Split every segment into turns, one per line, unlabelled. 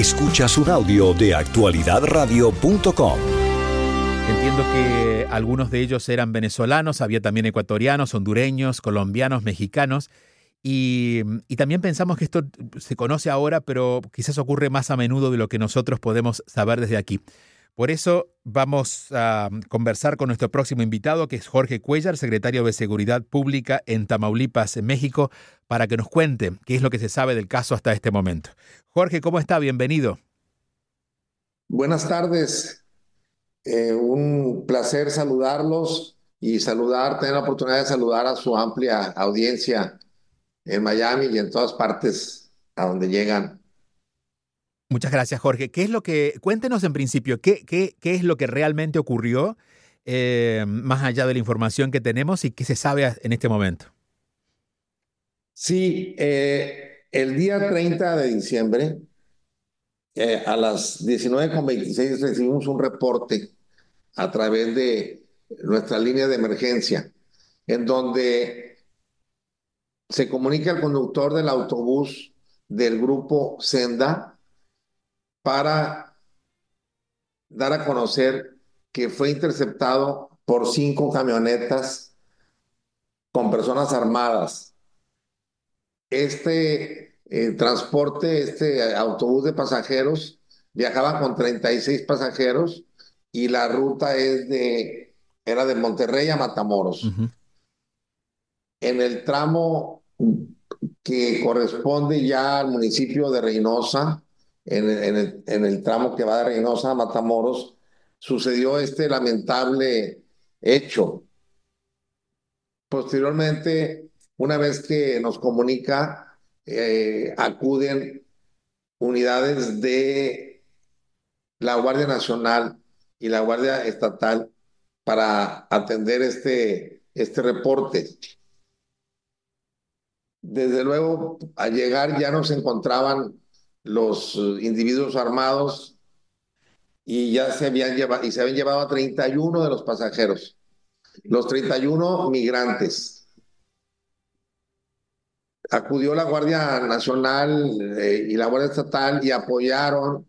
Escuchas un audio de actualidadradio.com.
Entiendo que algunos de ellos eran venezolanos, había también ecuatorianos, hondureños, colombianos, mexicanos. Y, y, también pensamos que esto se conoce ahora, pero quizás ocurre más a menudo de lo que nosotros podemos saber desde aquí. Por eso vamos a conversar con nuestro próximo invitado, que es Jorge Cuellar, secretario de Seguridad Pública en Tamaulipas, México, para que nos cuente qué es lo que se sabe del caso hasta este momento. Jorge, ¿cómo está? Bienvenido.
Buenas tardes. Eh, un placer saludarlos y saludar, tener la oportunidad de saludar a su amplia audiencia en Miami y en todas partes a donde llegan
Muchas gracias, Jorge. ¿Qué es lo que, cuéntenos en principio, qué, qué, qué es lo que realmente ocurrió, eh, más allá de la información que tenemos y qué se sabe en este momento?
Sí, eh, el día 30 de diciembre, eh, a las 19.26 recibimos un reporte a través de nuestra línea de emergencia, en donde se comunica al conductor del autobús del grupo Senda, para dar a conocer que fue interceptado por cinco camionetas con personas armadas. Este eh, transporte, este autobús de pasajeros, viajaba con 36 pasajeros y la ruta es de, era de Monterrey a Matamoros. En el tramo que corresponde ya al municipio de Reynosa, en, el, tramo que va de Reynosa a Matamoros, sucedió este lamentable hecho. Posteriormente, una vez que nos comunica, eh, acuden unidades de la Guardia Nacional y la Guardia Estatal para atender este, este reporte. Desde luego, al llegar ya nos encontraban los eh, individuos armados y ya se habían llevado, y se habían llevado a 31 de los pasajeros, los 31 migrantes. Acudió la Guardia Nacional eh, y la Guardia Estatal y apoyaron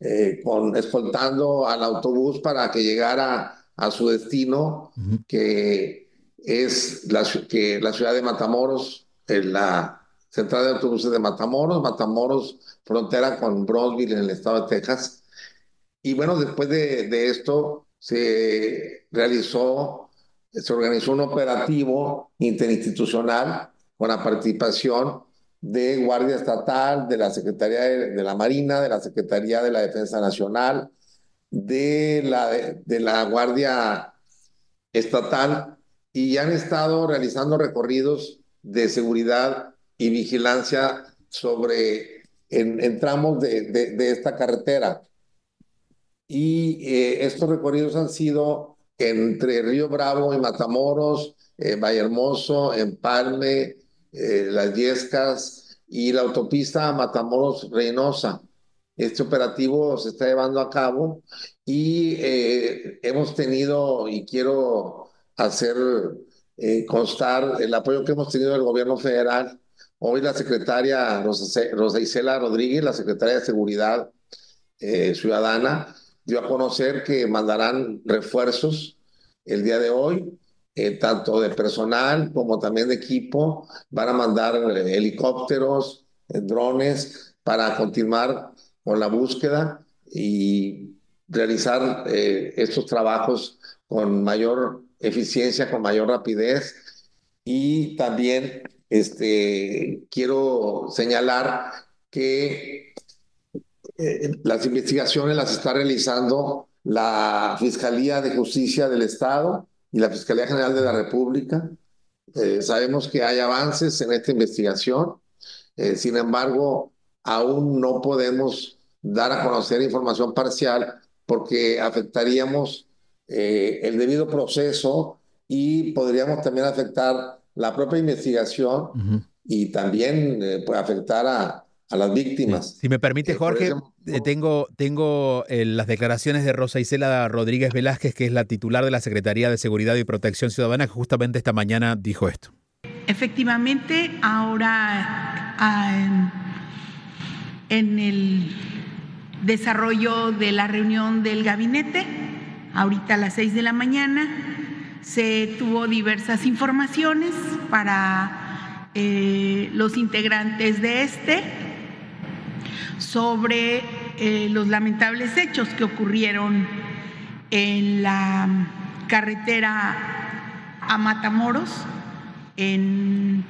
eh, con escoltando al autobús para que llegara a su destino, que es la, que la ciudad de Matamoros, en la central de autobuses de Matamoros, Matamoros, frontera con Brownsville en el estado de Texas. Y bueno, después de, esto se realizó, se organizó un operativo interinstitucional con la participación de Guardia Estatal, de la Secretaría de, la Marina, de la Secretaría de la Defensa Nacional, de la, de la Guardia Estatal, y han estado realizando recorridos de seguridad y vigilancia sobre en, tramos de, de, esta carretera. Y eh, estos recorridos han sido entre Río Bravo y Matamoros, eh, Vallehermoso, Empalme, eh, Las Yescas y la autopista Matamoros-Reynosa. Este operativo se está llevando a cabo y eh, hemos tenido, y quiero hacer constar el apoyo que hemos tenido del gobierno federal Hoy la secretaria Rosa, Isela Rodríguez, la secretaria de Seguridad eh, Ciudadana, dio a conocer que mandarán refuerzos el día de hoy, eh, tanto de personal como también de equipo. Van a mandar eh, helicópteros, drones para continuar con la búsqueda y realizar estos trabajos con mayor eficiencia, con mayor rapidez y también este, quiero señalar que eh, las investigaciones las está realizando la Fiscalía de Justicia del Estado y la Fiscalía General de la República. Eh, sabemos que hay avances en esta investigación, eh, sin embargo, aún no podemos dar a conocer información parcial porque afectaríamos el debido proceso y podríamos también afectar la propia investigación y también eh, puede afectar a, a, las víctimas.
Si me permite, eh, Jorge, eh, tengo, tengo las declaraciones de Rosa Isela Rodríguez Velázquez, que es la titular de la Secretaría de Seguridad y Protección Ciudadana, que justamente esta mañana dijo esto.
Efectivamente, ahora ah, en el desarrollo de la reunión del gabinete, ahorita a las seis de la mañana. Se tuvo diversas informaciones para eh, los integrantes de este sobre eh, los lamentables hechos que ocurrieron en la carretera a Matamoros, en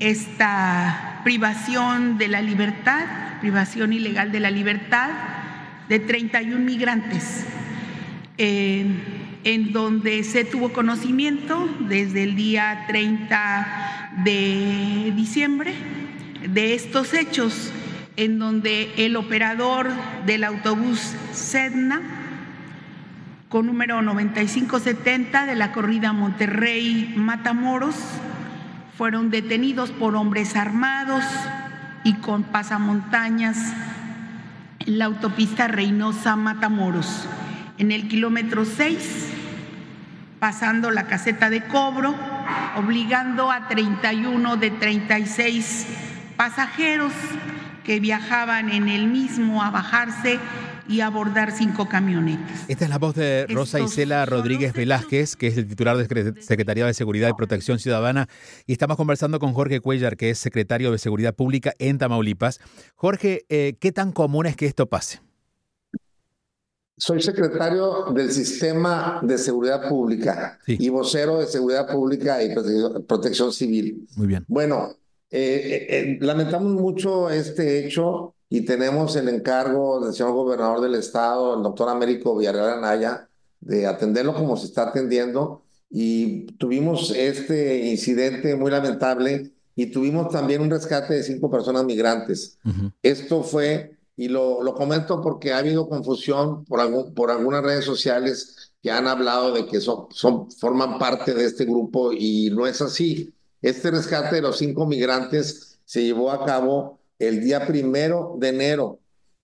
esta privación de la libertad, privación ilegal de la libertad de 31 migrantes, eh, en donde se tuvo conocimiento desde el día 30 de diciembre de estos hechos, en donde el operador del autobús Sedna, con número 9570 de la corrida Monterrey Matamoros, fueron detenidos por hombres armados y con pasamontañas en la autopista Reynosa Matamoros, en el kilómetro 6, pasando la caseta de cobro, obligando a 31 de 36 pasajeros que viajaban en el mismo a bajarse y abordar cinco camionetas.
Esta es la voz de Rosa Isela Rodríguez Velázquez, que es el titular de Secretaría de Seguridad y Protección Ciudadana, y estamos conversando con Jorge Cuellar, que es secretario de Seguridad Pública en Tamaulipas. Jorge, eh, ¿qué tan común es que esto pase?
Soy secretario del Sistema de Seguridad Pública y vocero de Seguridad Pública y Protección Civil.
Muy bien.
Bueno, eh, eh, lamentamos mucho este hecho y tenemos el encargo del señor gobernador del estado, el doctor Américo Villarreal Anaya, de atenderlo como se está atendiendo. Y tuvimos este incidente muy lamentable y tuvimos también un rescate de cinco personas migrantes. Esto fue, y lo, lo, comento porque ha habido confusión por, algún, por algunas redes sociales que han hablado de que son, son, forman parte de este grupo y no es así. Este rescate de los cinco migrantes se llevó a cabo el día primero de enero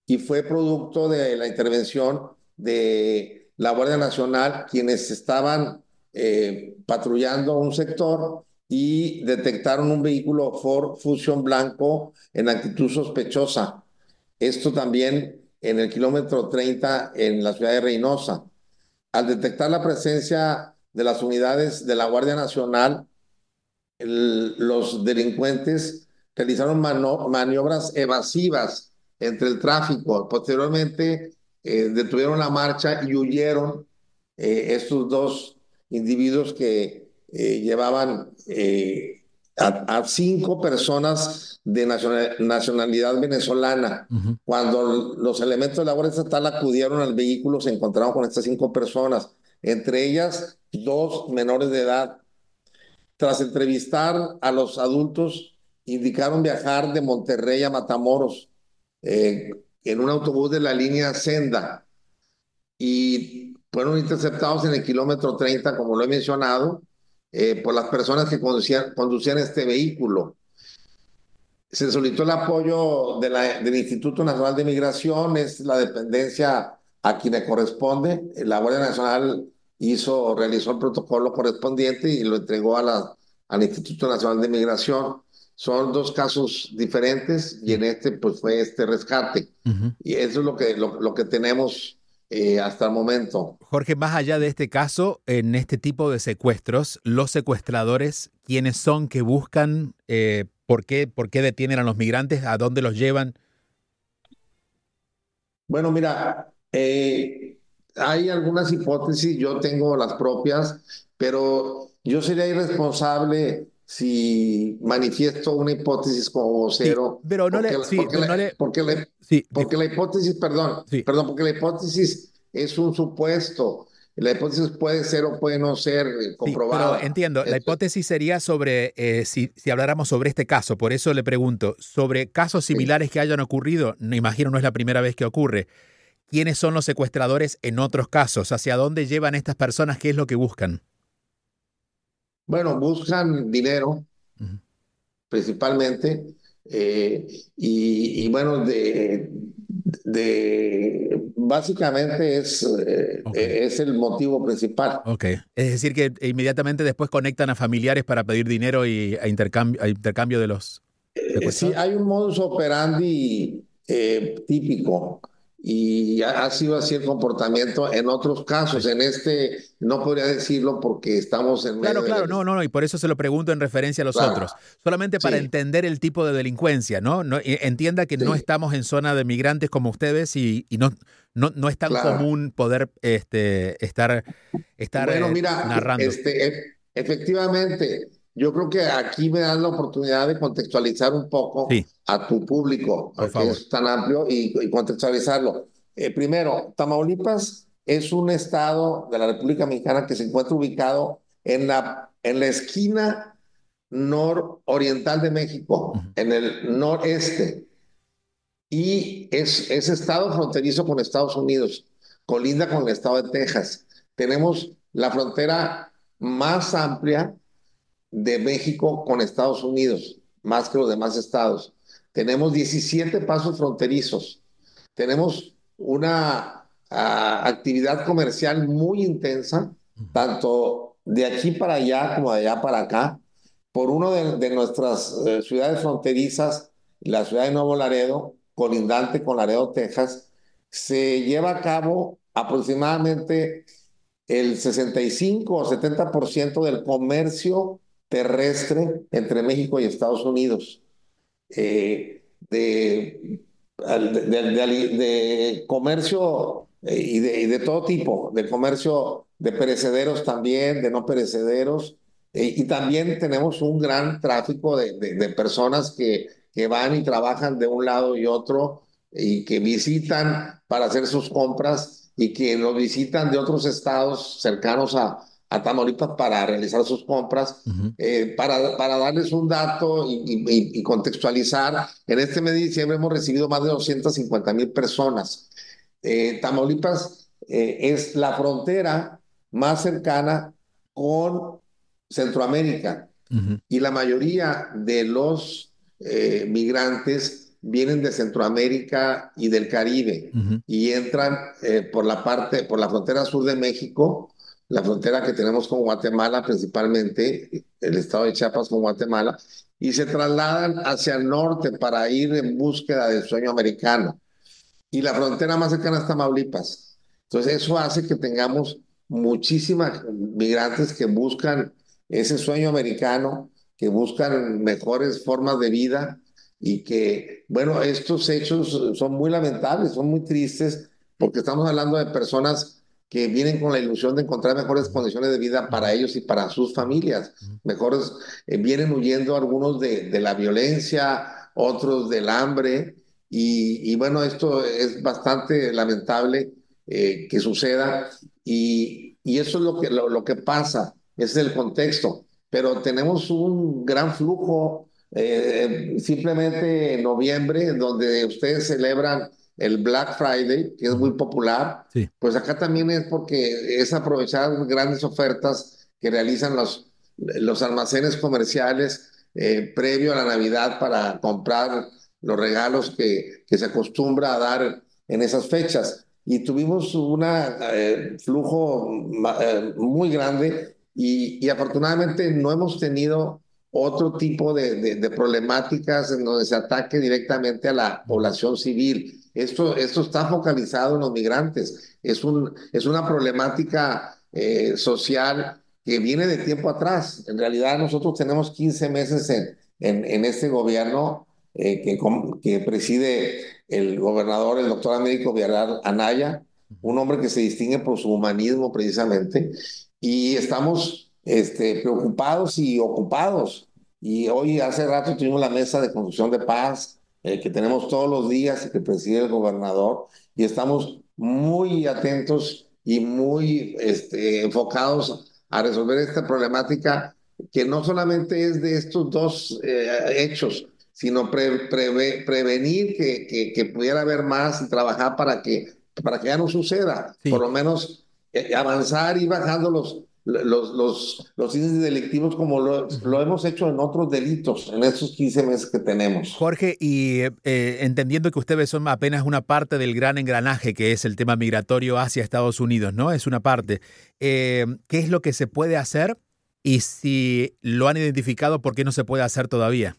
y fue producto de la intervención de la Guardia Nacional, quienes estaban eh, patrullando un sector y detectaron un vehículo Ford Fusion blanco en actitud sospechosa. Esto también en el kilómetro 30 en la ciudad de Reynosa. Al detectar la presencia de las unidades de la Guardia Nacional, los delincuentes realizaron maniobras evasivas entre el tráfico. Posteriormente eh, detuvieron la marcha y huyeron eh, estos dos individuos que eh, llevaban a, cinco personas de nacionalidad venezolana. Cuando los elementos de la Guardia Estatal acudieron al vehículo, se encontraron con estas cinco personas, entre ellas dos menores de edad. Tras entrevistar a los adultos, indicaron viajar de Monterrey a Matamoros eh, en un autobús de la línea Senda y fueron interceptados en el kilómetro 30, como lo he mencionado, eh, por las personas que conducían, conducían este vehículo. Se solicitó el apoyo de la, del Instituto Nacional de Migración, es la dependencia a quien le corresponde. La Guardia Nacional hizo, realizó el protocolo correspondiente y lo entregó a la, al Instituto Nacional de Migración. Son dos casos diferentes y en este pues fue este rescate. Y eso es lo que, lo, que tenemos eh, hasta el momento.
Jorge, más allá de este caso, en este tipo de secuestros, los secuestradores, ¿quiénes son que buscan? Eh, ¿por, qué, ¿Por qué detienen a los migrantes? ¿A dónde los llevan?
Bueno, mira, eh, hay algunas hipótesis, yo tengo las propias, pero yo sería irresponsable si manifiesto una hipótesis como vocero.
pero no le,
porque, porque, la hipótesis, perdón, perdón, porque la hipótesis es un supuesto. La hipótesis puede ser o puede no ser eh, comprobada.
pero entiendo, la hipótesis sería sobre, eh, si, si, habláramos sobre este caso, por eso le pregunto, sobre casos similares que hayan ocurrido, me imagino no es la primera vez que ocurre, ¿quiénes son los secuestradores en otros casos? ¿Hacia dónde llevan estas personas? ¿Qué es lo que buscan?
Bueno, buscan dinero, principalmente, eh, y, bueno, de, de básicamente es, eh, es el motivo principal.
Ok, es decir que inmediatamente después conectan a familiares para pedir dinero y a intercambio, a intercambio de los...
Eh, sí, hay un modus operandi típico y ha, sido así el comportamiento en otros casos. En este no podría decirlo porque estamos en
Claro, claro, no, no, y por eso se lo pregunto en referencia a los otros. Solamente para entender el tipo de delincuencia, ¿no? no entienda que no estamos en zona de migrantes como ustedes y, no, no, no, es tan común poder este, estar, estar
bueno, mira, narrando. Este, e, efectivamente, yo creo que aquí me dan la oportunidad de contextualizar un poco a tu público, que es tan amplio, y, contextualizarlo. Eh, primero, Tamaulipas es un estado de la República Mexicana que se encuentra ubicado en la, en la esquina nororiental de México, en el noreste. Y es, es estado fronterizo con Estados Unidos, colinda con el estado de Texas. Tenemos la frontera más amplia de México con Estados Unidos, más que los demás estados. Tenemos 17 pasos fronterizos. Tenemos una ah, actividad comercial muy intensa, tanto de aquí para allá como de allá para acá. Por una de, nuestras eh, ciudades fronterizas, la ciudad de Nuevo Laredo, colindante con Laredo, Texas, se lleva a cabo aproximadamente el 65 o 70% del comercio terrestre entre México y Estados Unidos, eh, de, de, comercio eh, y, de, de, todo tipo, de comercio de perecederos también, de no perecederos, eh, y también tenemos un gran tráfico de, personas que, que van y trabajan de un lado y otro y que visitan para hacer sus compras y que nos visitan de otros estados cercanos a, a Tamaulipas para realizar sus compras. Eh, para, para darles un dato y, contextualizar, en este mes de diciembre hemos recibido más de 250 mil personas. Eh, Tamaulipas eh, es la frontera más cercana con Centroamérica y la mayoría de los migrantes vienen de Centroamérica y del Caribe y entran por la parte, por la frontera sur de México la frontera que tenemos con Guatemala, principalmente el estado de Chiapas con Guatemala, y se trasladan hacia el norte para ir en búsqueda del sueño americano. Y la frontera más cercana es Tamaulipas. Entonces eso hace que tengamos muchísimas migrantes que buscan ese sueño americano, que buscan mejores formas de vida y que, bueno, estos hechos son muy lamentables, son muy tristes, porque estamos hablando de personas que vienen con la ilusión de encontrar mejores condiciones de vida para ellos y para sus familias. Mejores, eh, vienen huyendo algunos de, de, la violencia, otros del hambre, y, bueno, esto es bastante lamentable eh, que suceda, y, y, eso es lo que, lo, lo, que pasa, ese es el contexto, pero tenemos un gran flujo. Eh, simplemente en noviembre, donde ustedes celebran el Black Friday, que es muy popular, pues acá también es porque es aprovechar grandes ofertas que realizan los, los almacenes comerciales eh, previo a la Navidad para comprar los regalos que, que se acostumbra a dar en esas fechas. Y tuvimos un eh, flujo eh, muy grande y, y, afortunadamente no hemos tenido otro tipo de, de, de problemáticas en donde se ataque directamente a la población civil esto, esto está focalizado en los migrantes. Es, un, es una problemática eh, social que viene de tiempo atrás. En realidad nosotros tenemos 15 meses en, en, este gobierno eh, que, que preside el gobernador, el doctor Américo Villarreal Anaya, un hombre que se distingue por su humanismo precisamente, y estamos este, preocupados y ocupados. Y hoy, hace rato, tuvimos la mesa de construcción de paz, eh, que tenemos todos los días y que preside el gobernador, y estamos muy atentos y muy este, enfocados a resolver esta problemática que no solamente es de estos dos eh, hechos, sino prevenir que, que, que, pudiera haber más y trabajar para que, para que ya no suceda, por lo menos eh, avanzar y bajando los, los, los, los índices delictivos como lo, lo, hemos hecho en otros delitos en estos 15 meses que tenemos.
Jorge, y eh, entendiendo que ustedes son apenas una parte del gran engranaje que es el tema migratorio hacia Estados Unidos, ¿no? Es una parte. Eh, ¿Qué es lo que se puede hacer? Y si lo han identificado, ¿por qué no se puede hacer todavía?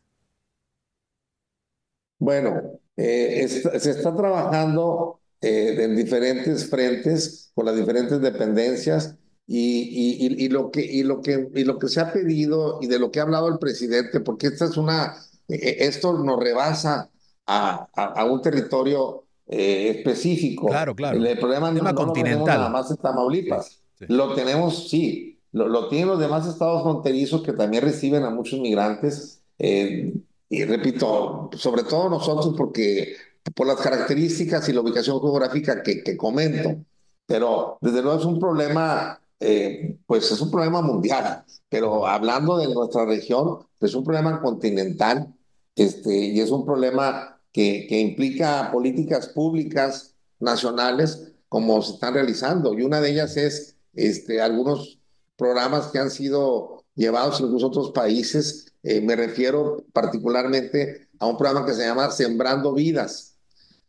Bueno, eh, se está trabajando eh, en diferentes frentes, con las diferentes dependencias, y, y, y, lo que, y, lo que, y lo que se ha pedido y de lo que ha hablado el presidente, porque esta es una, eh, esto nos rebasa a, a, un territorio eh, específico.
Claro, claro.
El, problema no, no, tenemos nada más en Tamaulipas. Lo tenemos, sí, lo, lo, tienen los demás estados fronterizos que también reciben a muchos migrantes. Eh, y repito, sobre todo nosotros, porque por las características y la ubicación geográfica que, que comento, pero desde luego es un problema, eh, pues es un problema mundial, pero hablando de nuestra región, es un problema continental este, y es un problema que, que implica políticas públicas nacionales como se están realizando y una de ellas es este, algunos programas que han sido llevados en algunos otros países. Eh, me refiero particularmente a un programa que se llama Sembrando Vidas,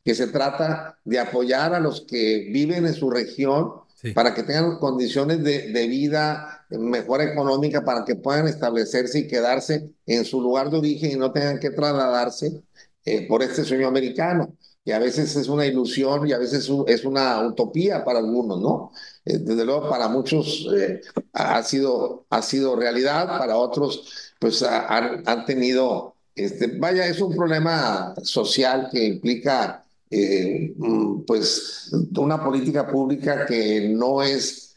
que se trata de apoyar a los que viven en su región para que tengan condiciones de, de, vida mejor económica, para que puedan establecerse y quedarse en su lugar de origen y no tengan que trasladarse eh, por este sueño americano y a veces es una ilusión y a veces es una utopía para algunos, ¿no? Eh, desde luego para muchos eh, ha, sido, ha sido realidad, para otros pues han, han, tenido, este, vaya, es un problema social que implica eh, mm, pues una política pública que no es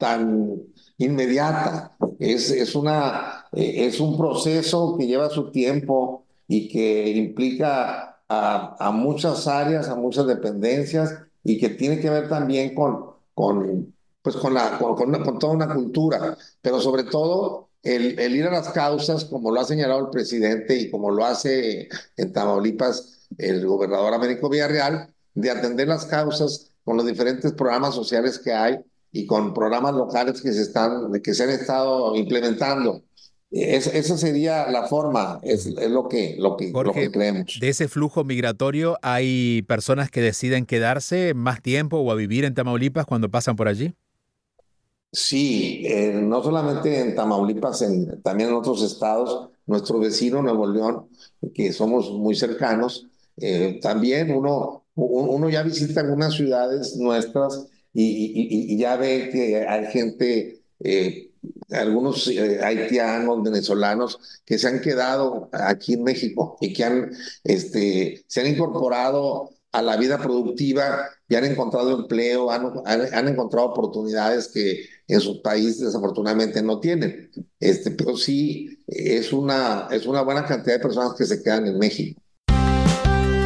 tan inmediata, es, es, una, es un proceso que lleva su tiempo y que implica a, muchas áreas, a muchas dependencias y que tiene que ver también con, con, pues con, la, con, con, toda una cultura, pero sobre todo el, el, ir a las causas, como lo ha señalado el presidente y como lo hace en Tamaulipas el gobernador Américo Villarreal, de atender las causas con los diferentes programas sociales que hay y con programas locales que se, están, que se han estado implementando. Es, esa sería la forma, es, es lo, que, lo, que, lo que creemos.
De ese flujo migratorio, ¿hay personas que deciden quedarse más tiempo o a vivir en Tamaulipas cuando pasan por allí?
Sí, eh, no solamente en Tamaulipas, en, también en otros estados. Nuestro vecino Nuevo León, que somos muy cercanos, eh, también uno, uno ya visita algunas ciudades nuestras y, ya ve que hay gente eh, algunos eh, haitianos, venezolanos que se han quedado aquí en México y que han, este, se han incorporado a la vida productiva y han encontrado empleo, han, han, encontrado oportunidades que en sus países desafortunadamente no tienen. Este, pero sí es una, es una buena cantidad de personas que se quedan en México.